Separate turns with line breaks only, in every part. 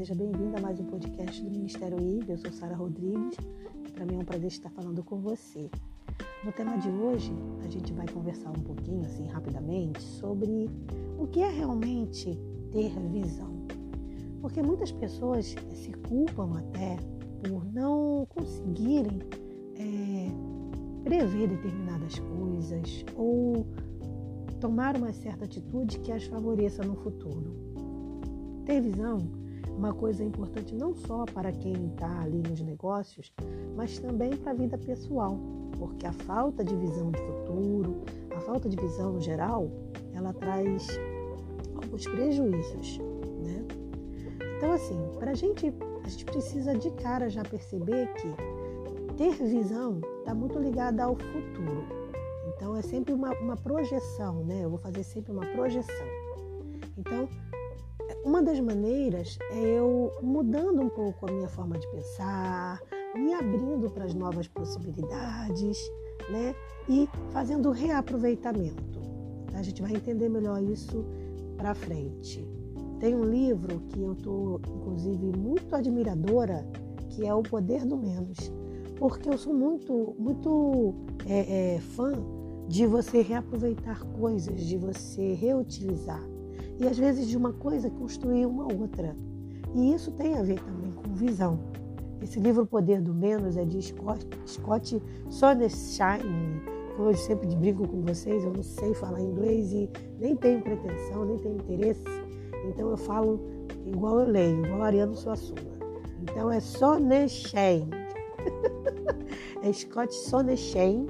seja bem-vinda a mais um podcast do Ministério IV. Eu sou Sara Rodrigues para mim é um prazer estar falando com você. No tema de hoje, a gente vai conversar um pouquinho, assim, rapidamente, sobre o que é realmente ter visão. Porque muitas pessoas se culpam até por não conseguirem é, prever determinadas coisas ou tomar uma certa atitude que as favoreça no futuro. Ter visão uma coisa importante não só para quem está ali nos negócios, mas também para a vida pessoal, porque a falta de visão de futuro, a falta de visão no geral, ela traz alguns prejuízos, né? Então, assim, para a gente, a gente precisa de cara já perceber que ter visão está muito ligada ao futuro. Então, é sempre uma, uma projeção, né? Eu vou fazer sempre uma projeção. Então, uma das maneiras é eu mudando um pouco a minha forma de pensar, me abrindo para as novas possibilidades, né? E fazendo reaproveitamento. A gente vai entender melhor isso para frente. Tem um livro que eu estou, inclusive, muito admiradora, que é O Poder do Menos, porque eu sou muito, muito é, é, fã de você reaproveitar coisas, de você reutilizar e às vezes de uma coisa construir uma outra. E isso tem a ver também com visão. Esse livro O Poder do Menos é de Scott, Scott Sonenshine. Como eu sempre brinco com vocês, eu não sei falar inglês e nem tenho pretensão, nem tenho interesse. Então eu falo igual eu leio, igual Ariano Suassuna. Então é Sonenshine. é Scott Sonenshine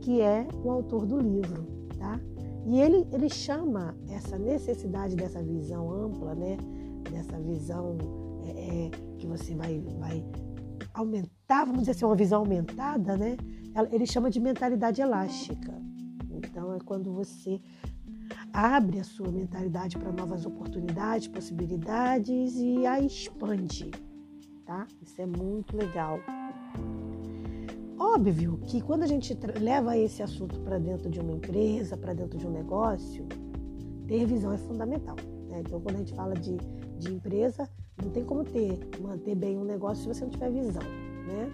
que é o autor do livro. E ele, ele chama essa necessidade dessa visão ampla, né? dessa visão é, é, que você vai, vai aumentar, vamos dizer assim, uma visão aumentada, né? ele chama de mentalidade elástica. Então, é quando você abre a sua mentalidade para novas oportunidades, possibilidades e a expande, tá? Isso é muito legal. Óbvio que quando a gente leva esse assunto para dentro de uma empresa, para dentro de um negócio, ter visão é fundamental. Né? Então, quando a gente fala de, de empresa, não tem como ter, manter bem um negócio se você não tiver visão. Né?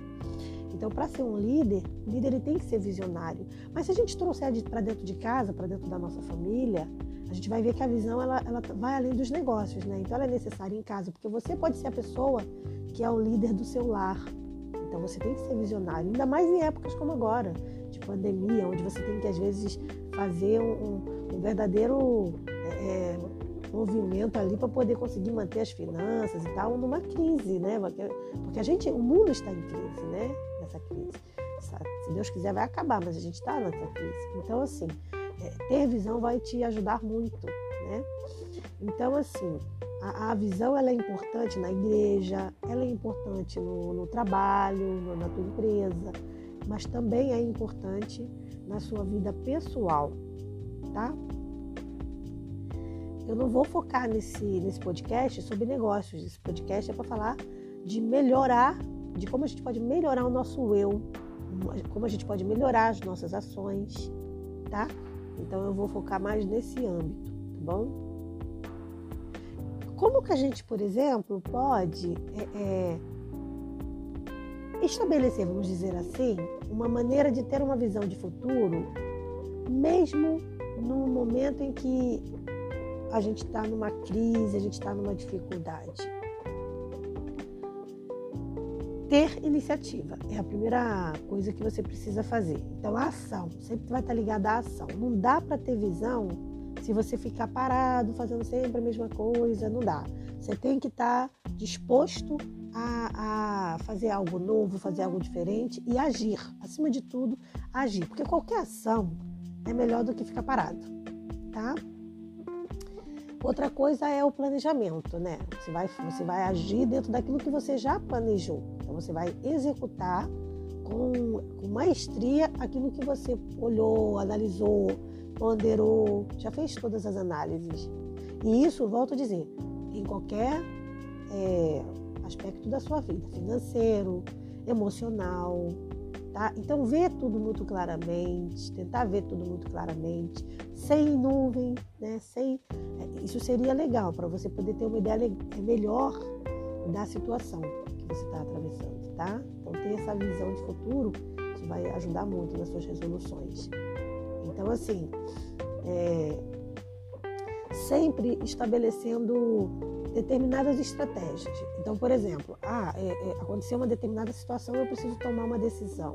Então, para ser um líder, o líder ele tem que ser visionário. Mas se a gente trouxer para dentro de casa, para dentro da nossa família, a gente vai ver que a visão ela, ela vai além dos negócios, né? Então, ela é necessária em casa, porque você pode ser a pessoa que é o líder do seu lar, então você tem que ser visionário, ainda mais em épocas como agora, de pandemia, onde você tem que às vezes fazer um, um verdadeiro é, é movimento ali para poder conseguir manter as finanças e tal, numa crise, né? Porque, a gente, o mundo está em crise, né? Nessa crise. Se Deus quiser, vai acabar, mas a gente está nessa crise. Então, assim, é, ter visão vai te ajudar muito, né? Então, assim, a, a, visão ela é importante na igreja, ela é importante no, no trabalho, no, na tua empresa, mas também é importante na sua vida pessoal, tá? Eu não vou focar nesse, nesse podcast sobre negócios. Esse podcast é para falar de melhorar, de como a gente pode melhorar o nosso eu, como a gente pode melhorar as nossas ações, tá? Então eu vou focar mais nesse âmbito, tá bom? Como que a gente, por exemplo, pode é, é, estabelecer, vamos dizer assim, uma maneira de ter uma visão de futuro, mesmo no momento em que a gente está numa crise, a gente está numa dificuldade? Ter iniciativa é a primeira coisa que você precisa fazer. Então, a ação sempre vai estar ligada à ação. Não dá para ter visão se você ficar parado, fazendo sempre a mesma coisa, não dá. Você tem que estar tá disposto a, a, fazer algo novo, fazer algo diferente e agir. Acima de tudo, agir. Porque qualquer ação é melhor do que ficar parado, tá? Outra coisa é o planejamento, né? Você vai, você vai agir dentro daquilo que você já planejou. Então, você vai executar com, com maestria aquilo que você olhou, analisou, ponderou, já fez todas as análises. E isso, volto a dizer, em qualquer é, aspecto da sua vida, financeiro, emocional, tá? Então, ver tudo muito claramente, tentar ver tudo muito claramente, sem nuvem, né? Sem, é, isso seria legal para você poder ter uma ideia melhor da situação que você está atravessando, tá? Então, ter essa visão de futuro, isso vai ajudar muito nas suas resoluções. Então, assim, é, sempre estabelecendo determinadas estratégias. Então, por exemplo, ah, é, é, aconteceu uma determinada situação, eu preciso tomar uma decisão.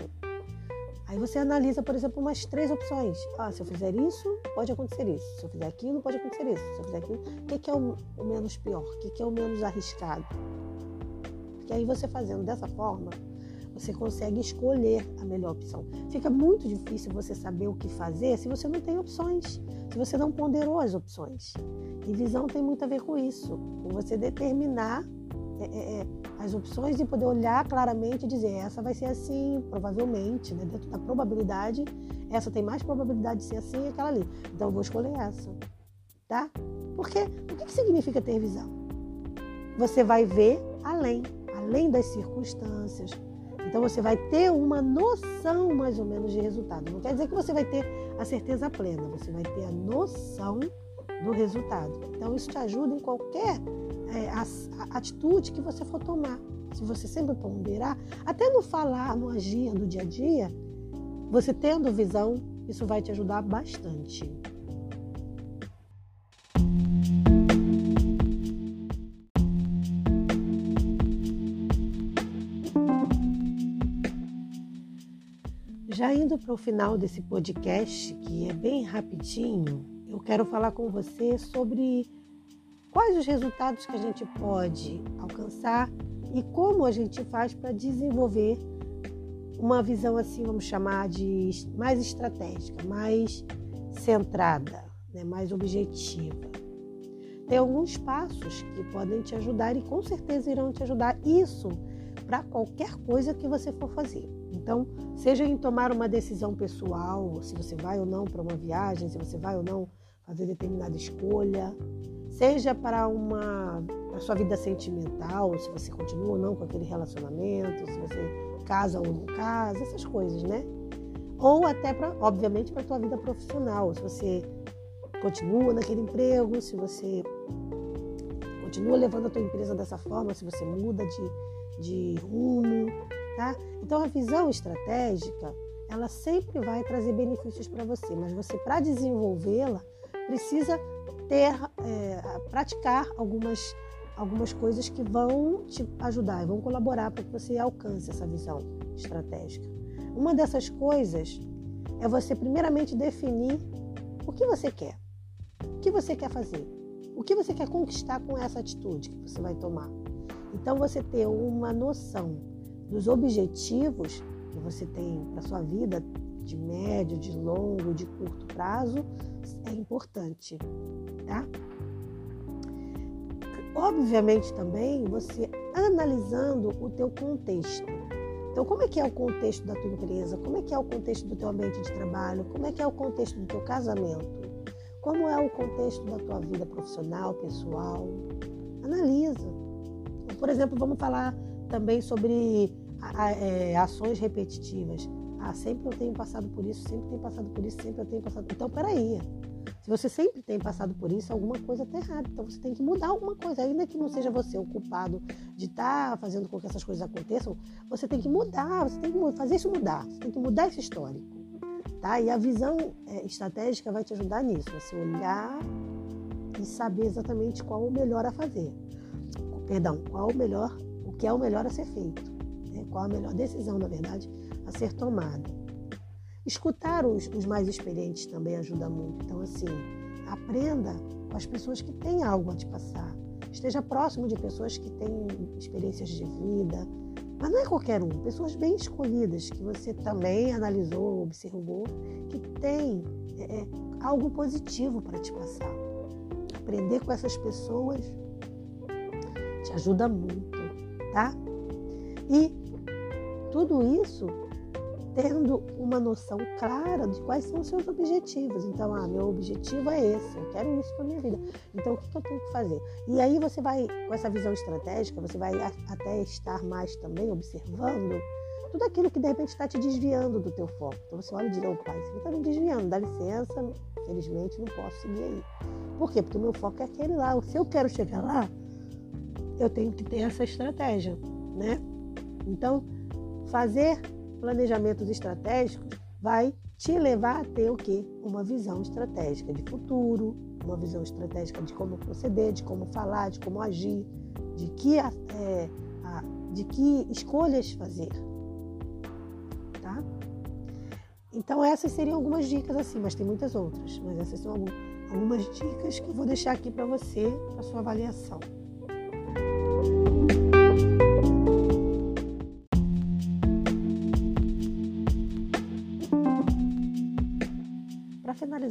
Aí você analisa, por exemplo, umas três opções. Ah, se eu fizer isso, pode acontecer isso. Se eu fizer aquilo, pode acontecer isso. Se eu fizer aquilo, o que, é o, menos pior? O que é o menos arriscado? Porque aí você fazendo dessa forma, você consegue escolher a melhor opção. Fica muito difícil você saber o que fazer se você não tem opções, se você não ponderou as opções. E visão tem muito a ver com isso, com você determinar é, é, é as opções e poder olhar claramente e dizer essa vai ser assim, provavelmente, né? dentro da probabilidade, essa tem mais probabilidade de ser assim e aquela ali. Então eu vou escolher essa, tá? Porque o que, que significa ter visão? Você vai ver além, além das circunstâncias. Então você vai ter uma noção mais ou menos de resultado. Não quer dizer que você vai ter a certeza plena, você vai ter a noção do resultado. Então isso te ajuda em qualquer é, a, a atitude que você for tomar. Se você sempre ponderar, até no falar, no agir do dia a dia, você tendo visão, isso vai te ajudar bastante. Já indo para o final desse podcast, que é bem rapidinho, eu quero falar com você sobre quais os resultados que a gente pode alcançar e como a gente faz para desenvolver uma visão assim, vamos chamar de mais estratégica, mais centrada, né, mais objetiva. Tem alguns passos que podem te ajudar e com certeza irão te ajudar isso para qualquer coisa que você for fazer. Então, seja em tomar uma decisão pessoal, se você vai ou não para uma viagem, se você vai ou não fazer determinada escolha, seja para uma para sua vida sentimental, se você continua ou não com aquele relacionamento, se você casa ou não casa, essas coisas, né? Ou até para, obviamente, para a tua vida profissional, se você continua naquele emprego, se você continua levando a tua empresa dessa forma, se você muda de, de rumo, tá? Então a visão estratégica, ela sempre vai trazer benefícios para você, mas você para desenvolvê-la precisa ter, é, praticar algumas, algumas coisas que vão te ajudar, vão colaborar para que você alcance essa visão estratégica. Uma dessas coisas é você primeiramente definir o que você quer, o que você quer fazer, o que você quer conquistar com essa atitude que você vai tomar. Então você ter uma noção dos objetivos que você tem para sua vida de médio, de longo, de curto prazo é importante, tá? Obviamente também você analisando o teu contexto. Então, como é que é o contexto da tua empresa? Como é que é o contexto do teu ambiente de trabalho? Como é que é o contexto do teu casamento? Como é o contexto da tua vida profissional, pessoal? Analisa. Por exemplo, vamos falar também sobre é, ações repetitivas. Ah, sempre eu tenho passado por isso, sempre tenho passado por isso, sempre eu tenho passado. Então, peraí. Se você sempre tem passado por isso, alguma coisa está errada. Então você tem que mudar alguma coisa, ainda que não seja você o culpado de estar tá fazendo com que essas coisas aconteçam. Você tem que mudar, você tem que fazer isso mudar, você tem que mudar esse histórico, tá? E a visão é, estratégica vai te ajudar nisso, você olhar e saber exatamente qual o melhor a fazer. Perdão, qual o melhor, que é o melhor a ser feito, né? qual a melhor decisão, na verdade, a ser tomada. Escutar os, os mais experientes também ajuda muito. Então, assim, aprenda com as pessoas que têm algo a te passar. Esteja próximo de pessoas que têm experiências de vida. Mas não é qualquer um, pessoas bem escolhidas, que você também analisou, observou, que tem é, é algo positivo para te passar. Aprender com essas pessoas te ajuda muito, tá? E tudo isso tendo uma noção clara de quais são os seus objetivos. Então, ah, meu objetivo é esse, eu quero isso para minha vida. Então, o que, eu tenho que fazer? E aí você vai, com essa visão estratégica, você vai até estar mais também observando tudo aquilo que de repente está te desviando do teu foco. Então você olha e diz, ô pai, isso está me desviando, dá licença, felizmente não posso seguir aí. Por quê? Porque o meu foco é aquele lá. Se eu quero chegar lá, eu tenho que ter essa estratégia, né? Então, fazer planejamentos estratégicos vai te levar a ter o quê? Uma visão estratégica de futuro, uma visão estratégica de como proceder, de como falar, de como agir, de que, é, de que escolhas fazer. Tá? Então essas seriam algumas dicas assim, mas tem muitas outras. Mas essas são algumas dicas que eu vou deixar aqui para você, para sua avaliação.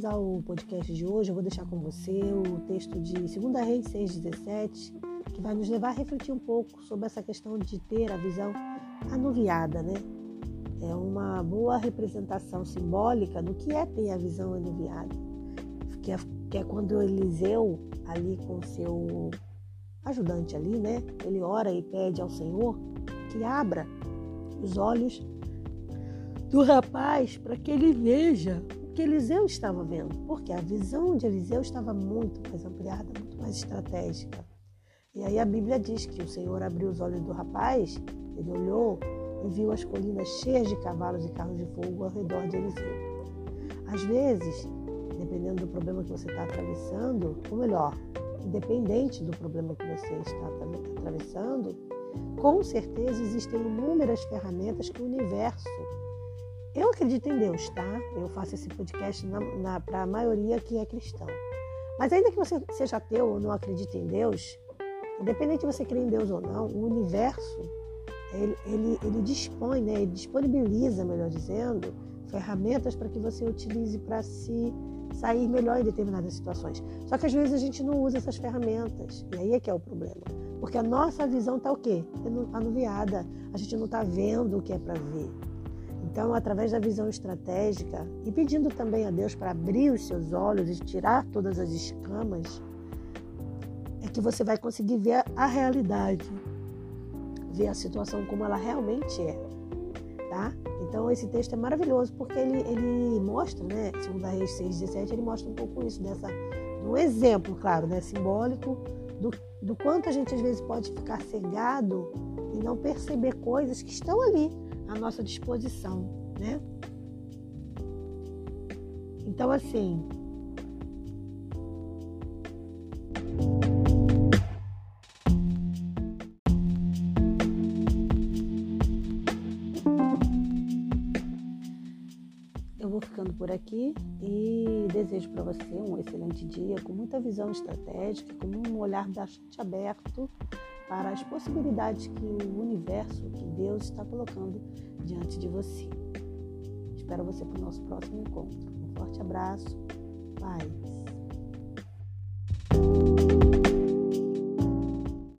Finalizar o podcast de hoje, eu vou deixar com você o texto de 2 Reis 6,17, que vai nos levar a refletir um pouco sobre essa questão de ter a visão anuviada, né? É uma boa representação simbólica do que é ter a visão anuviada, que é, que é quando Eliseu, ali com seu ajudante ali, né? Ele ora e pede ao Senhor que abra os olhos do rapaz para que ele veja que Eliseu estava vendo, porque a visão de Eliseu estava muito mais ampliada, muito mais estratégica. E aí a Bíblia diz que o Senhor abriu os olhos do rapaz, ele olhou e viu as colinas cheias de cavalos e carros de fogo ao redor de Eliseu. Às vezes, dependendo do problema que você está atravessando, ou melhor, independente do problema que você está atravessando, com certeza existem inúmeras ferramentas que o universo eu acredito em Deus, tá? Eu faço esse podcast para a maioria que é cristão. Mas ainda que você seja ateu ou não acredite em Deus, independente de você crer em Deus ou não, o universo, ele, ele, ele dispõe, né? ele disponibiliza, melhor dizendo, ferramentas para que você utilize para se sair melhor em determinadas situações. Só que às vezes a gente não usa essas ferramentas. E aí é que é o problema. Porque a nossa visão está o quê? Anuviada. A gente não está vendo o que é para ver. Então, através da visão estratégica e pedindo também a Deus para abrir os seus olhos e tirar todas as escamas, é que você vai conseguir ver a realidade, ver a situação como ela realmente é, tá? Então, esse texto é maravilhoso porque ele, ele mostra, né, segundo a Reis 6,17, ele mostra um pouco isso, dessa, um exemplo, claro, né, simbólico do, do quanto a gente às vezes pode ficar cegado e não perceber coisas que estão ali à nossa disposição, né? Então, assim, eu vou ficando por aqui e desejo para você um excelente dia com muita visão estratégica, com um olhar bastante aberto para as possibilidades que o universo, que Deus está colocando diante de você. Espero você para o nosso próximo encontro. Um forte abraço. Paz.